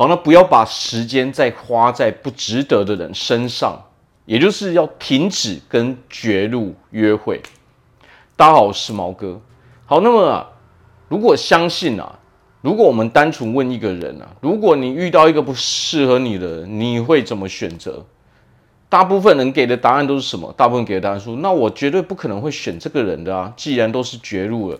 好，那不要把时间再花在不值得的人身上，也就是要停止跟绝路约会。大家好，我是毛哥。好，那么，如果相信啊，如果我们单纯问一个人啊，如果你遇到一个不适合你的人，你会怎么选择？大部分人给的答案都是什么？大部分给的答案说，那我绝对不可能会选这个人的啊，既然都是绝路了。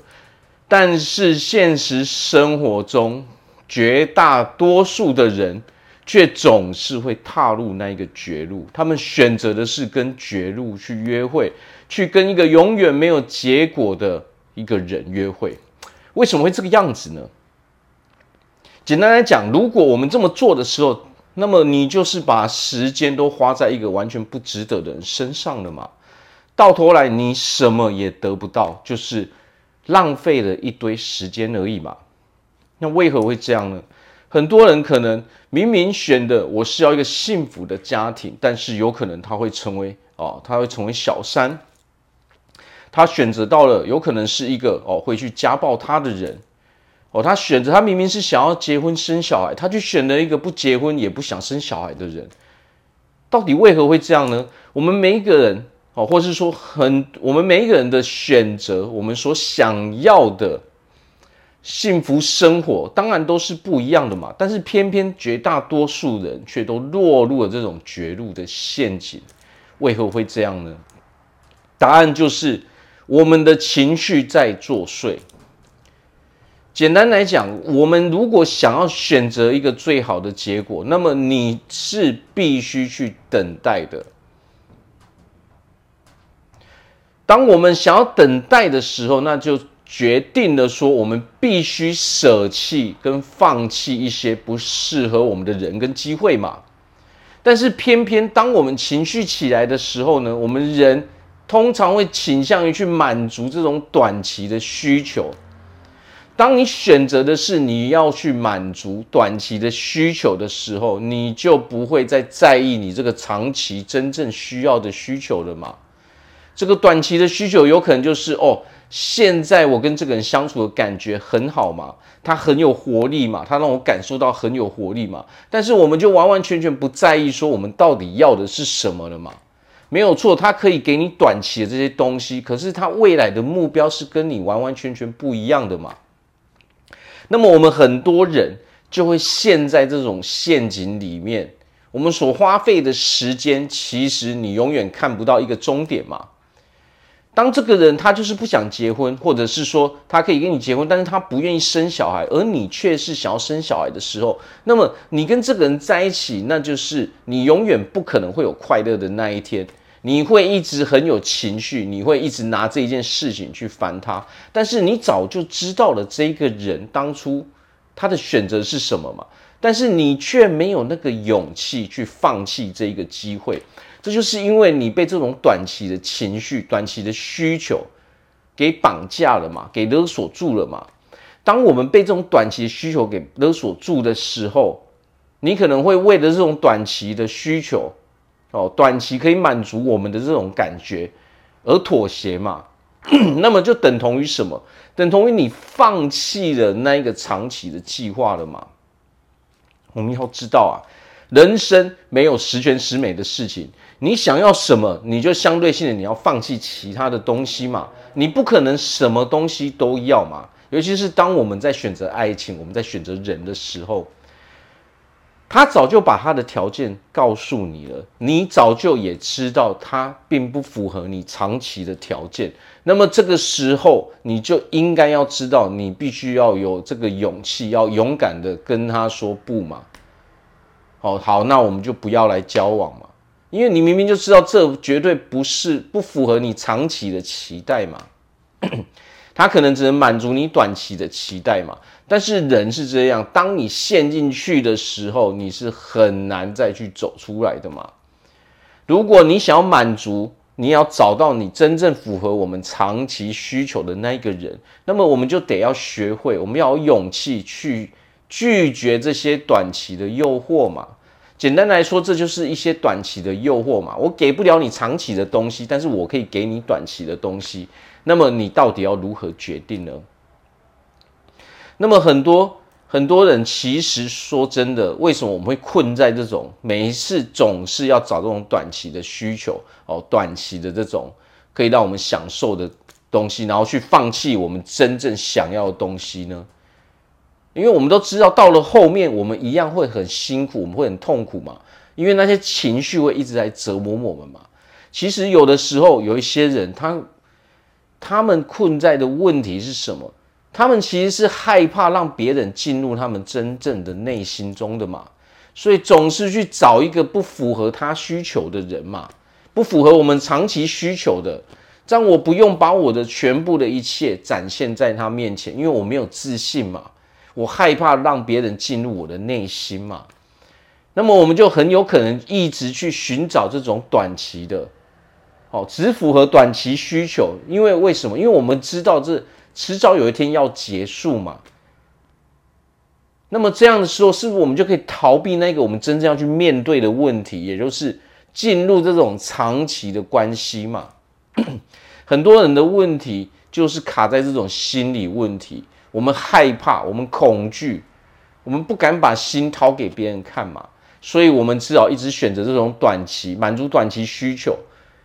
但是现实生活中，绝大多数的人却总是会踏入那一个绝路，他们选择的是跟绝路去约会，去跟一个永远没有结果的一个人约会。为什么会这个样子呢？简单来讲，如果我们这么做的时候，那么你就是把时间都花在一个完全不值得的人身上了嘛？到头来你什么也得不到，就是浪费了一堆时间而已嘛。那为何会这样呢？很多人可能明明选的我是要一个幸福的家庭，但是有可能他会成为哦，他会成为小三。他选择到了，有可能是一个哦会去家暴他的人。哦，他选择他明明是想要结婚生小孩，他去选了一个不结婚也不想生小孩的人。到底为何会这样呢？我们每一个人哦，或是说很我们每一个人的选择，我们所想要的。幸福生活当然都是不一样的嘛，但是偏偏绝大多数人却都落入了这种绝路的陷阱。为何会这样呢？答案就是我们的情绪在作祟。简单来讲，我们如果想要选择一个最好的结果，那么你是必须去等待的。当我们想要等待的时候，那就。决定了说，我们必须舍弃跟放弃一些不适合我们的人跟机会嘛。但是偏偏当我们情绪起来的时候呢，我们人通常会倾向于去满足这种短期的需求。当你选择的是你要去满足短期的需求的时候，你就不会再在意你这个长期真正需要的需求了嘛。这个短期的需求有可能就是哦。现在我跟这个人相处的感觉很好嘛，他很有活力嘛，他让我感受到很有活力嘛。但是我们就完完全全不在意说我们到底要的是什么了嘛？没有错，他可以给你短期的这些东西，可是他未来的目标是跟你完完全全不一样的嘛。那么我们很多人就会陷在这种陷阱里面，我们所花费的时间，其实你永远看不到一个终点嘛。当这个人他就是不想结婚，或者是说他可以跟你结婚，但是他不愿意生小孩，而你却是想要生小孩的时候，那么你跟这个人在一起，那就是你永远不可能会有快乐的那一天。你会一直很有情绪，你会一直拿这一件事情去烦他，但是你早就知道了这个人当初他的选择是什么嘛，但是你却没有那个勇气去放弃这个机会。这就是因为你被这种短期的情绪、短期的需求给绑架了嘛，给勒索住了嘛。当我们被这种短期的需求给勒索住的时候，你可能会为了这种短期的需求，哦，短期可以满足我们的这种感觉而妥协嘛。那么就等同于什么？等同于你放弃了那一个长期的计划了嘛。我们要知道啊，人生没有十全十美的事情。你想要什么，你就相对性的你要放弃其他的东西嘛。你不可能什么东西都要嘛。尤其是当我们在选择爱情，我们在选择人的时候，他早就把他的条件告诉你了，你早就也知道他并不符合你长期的条件。那么这个时候，你就应该要知道，你必须要有这个勇气，要勇敢的跟他说不嘛。哦好，那我们就不要来交往嘛。因为你明明就知道这绝对不是不符合你长期的期待嘛，他可能只能满足你短期的期待嘛。但是人是这样，当你陷进去的时候，你是很难再去走出来的嘛。如果你想要满足，你要找到你真正符合我们长期需求的那一个人，那么我们就得要学会，我们要有勇气去拒绝这些短期的诱惑嘛。简单来说，这就是一些短期的诱惑嘛。我给不了你长期的东西，但是我可以给你短期的东西。那么你到底要如何决定呢？那么很多很多人其实说真的，为什么我们会困在这种每一次总是要找这种短期的需求哦，短期的这种可以让我们享受的东西，然后去放弃我们真正想要的东西呢？因为我们都知道，到了后面我们一样会很辛苦，我们会很痛苦嘛。因为那些情绪会一直在折磨我们嘛。其实有的时候有一些人，他他们困在的问题是什么？他们其实是害怕让别人进入他们真正的内心中的嘛，所以总是去找一个不符合他需求的人嘛，不符合我们长期需求的，这样我不用把我的全部的一切展现在他面前，因为我没有自信嘛，我害怕让别人进入我的内心嘛，那么我们就很有可能一直去寻找这种短期的，哦，只符合短期需求，因为为什么？因为我们知道这。迟早有一天要结束嘛，那么这样的时候，是不是我们就可以逃避那个我们真正要去面对的问题，也就是进入这种长期的关系嘛？很多人的问题就是卡在这种心理问题，我们害怕，我们恐惧，我们不敢把心掏给别人看嘛，所以我们只好一直选择这种短期满足短期需求，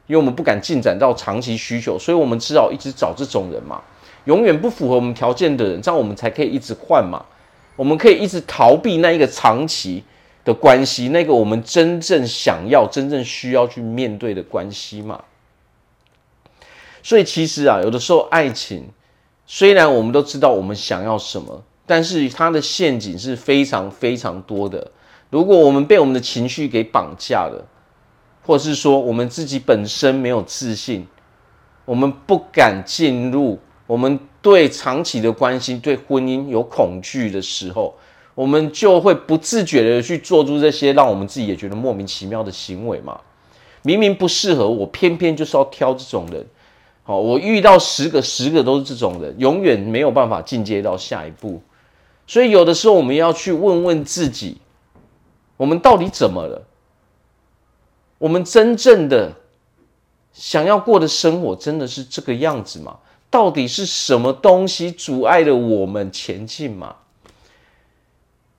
因为我们不敢进展到长期需求，所以我们只好一直找这种人嘛。永远不符合我们条件的人，这样我们才可以一直换嘛。我们可以一直逃避那一个长期的关系，那个我们真正想要、真正需要去面对的关系嘛。所以其实啊，有的时候爱情虽然我们都知道我们想要什么，但是它的陷阱是非常非常多的。如果我们被我们的情绪给绑架了，或是说我们自己本身没有自信，我们不敢进入。我们对长期的关系、对婚姻有恐惧的时候，我们就会不自觉的去做出这些让我们自己也觉得莫名其妙的行为嘛。明明不适合我，偏偏就是要挑这种人。好，我遇到十个，十个都是这种人，永远没有办法进阶到下一步。所以有的时候我们要去问问自己，我们到底怎么了？我们真正的想要过的生活，真的是这个样子吗？到底是什么东西阻碍了我们前进吗？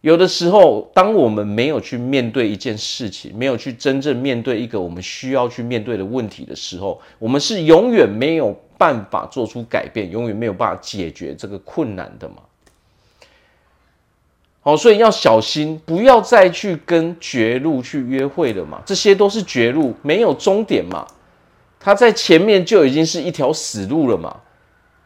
有的时候，当我们没有去面对一件事情，没有去真正面对一个我们需要去面对的问题的时候，我们是永远没有办法做出改变，永远没有办法解决这个困难的嘛。好，所以要小心，不要再去跟绝路去约会了嘛。这些都是绝路，没有终点嘛。它在前面就已经是一条死路了嘛。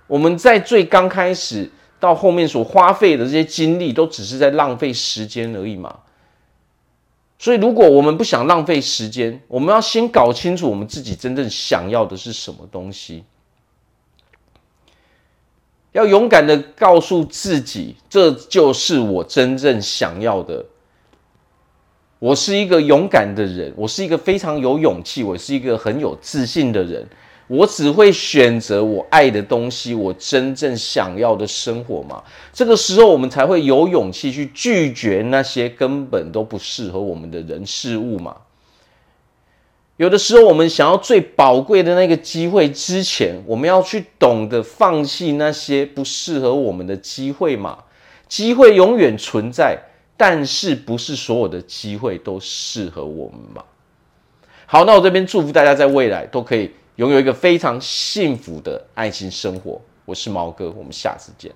我们在最刚开始到后面所花费的这些精力，都只是在浪费时间而已嘛。所以，如果我们不想浪费时间，我们要先搞清楚我们自己真正想要的是什么东西。要勇敢的告诉自己，这就是我真正想要的。我是一个勇敢的人，我是一个非常有勇气，我是一个很有自信的人。我只会选择我爱的东西，我真正想要的生活嘛。这个时候，我们才会有勇气去拒绝那些根本都不适合我们的人事物嘛。有的时候，我们想要最宝贵的那个机会之前，我们要去懂得放弃那些不适合我们的机会嘛。机会永远存在，但是不是所有的机会都适合我们嘛？好，那我这边祝福大家在未来都可以。拥有一个非常幸福的爱情生活，我是毛哥，我们下次见。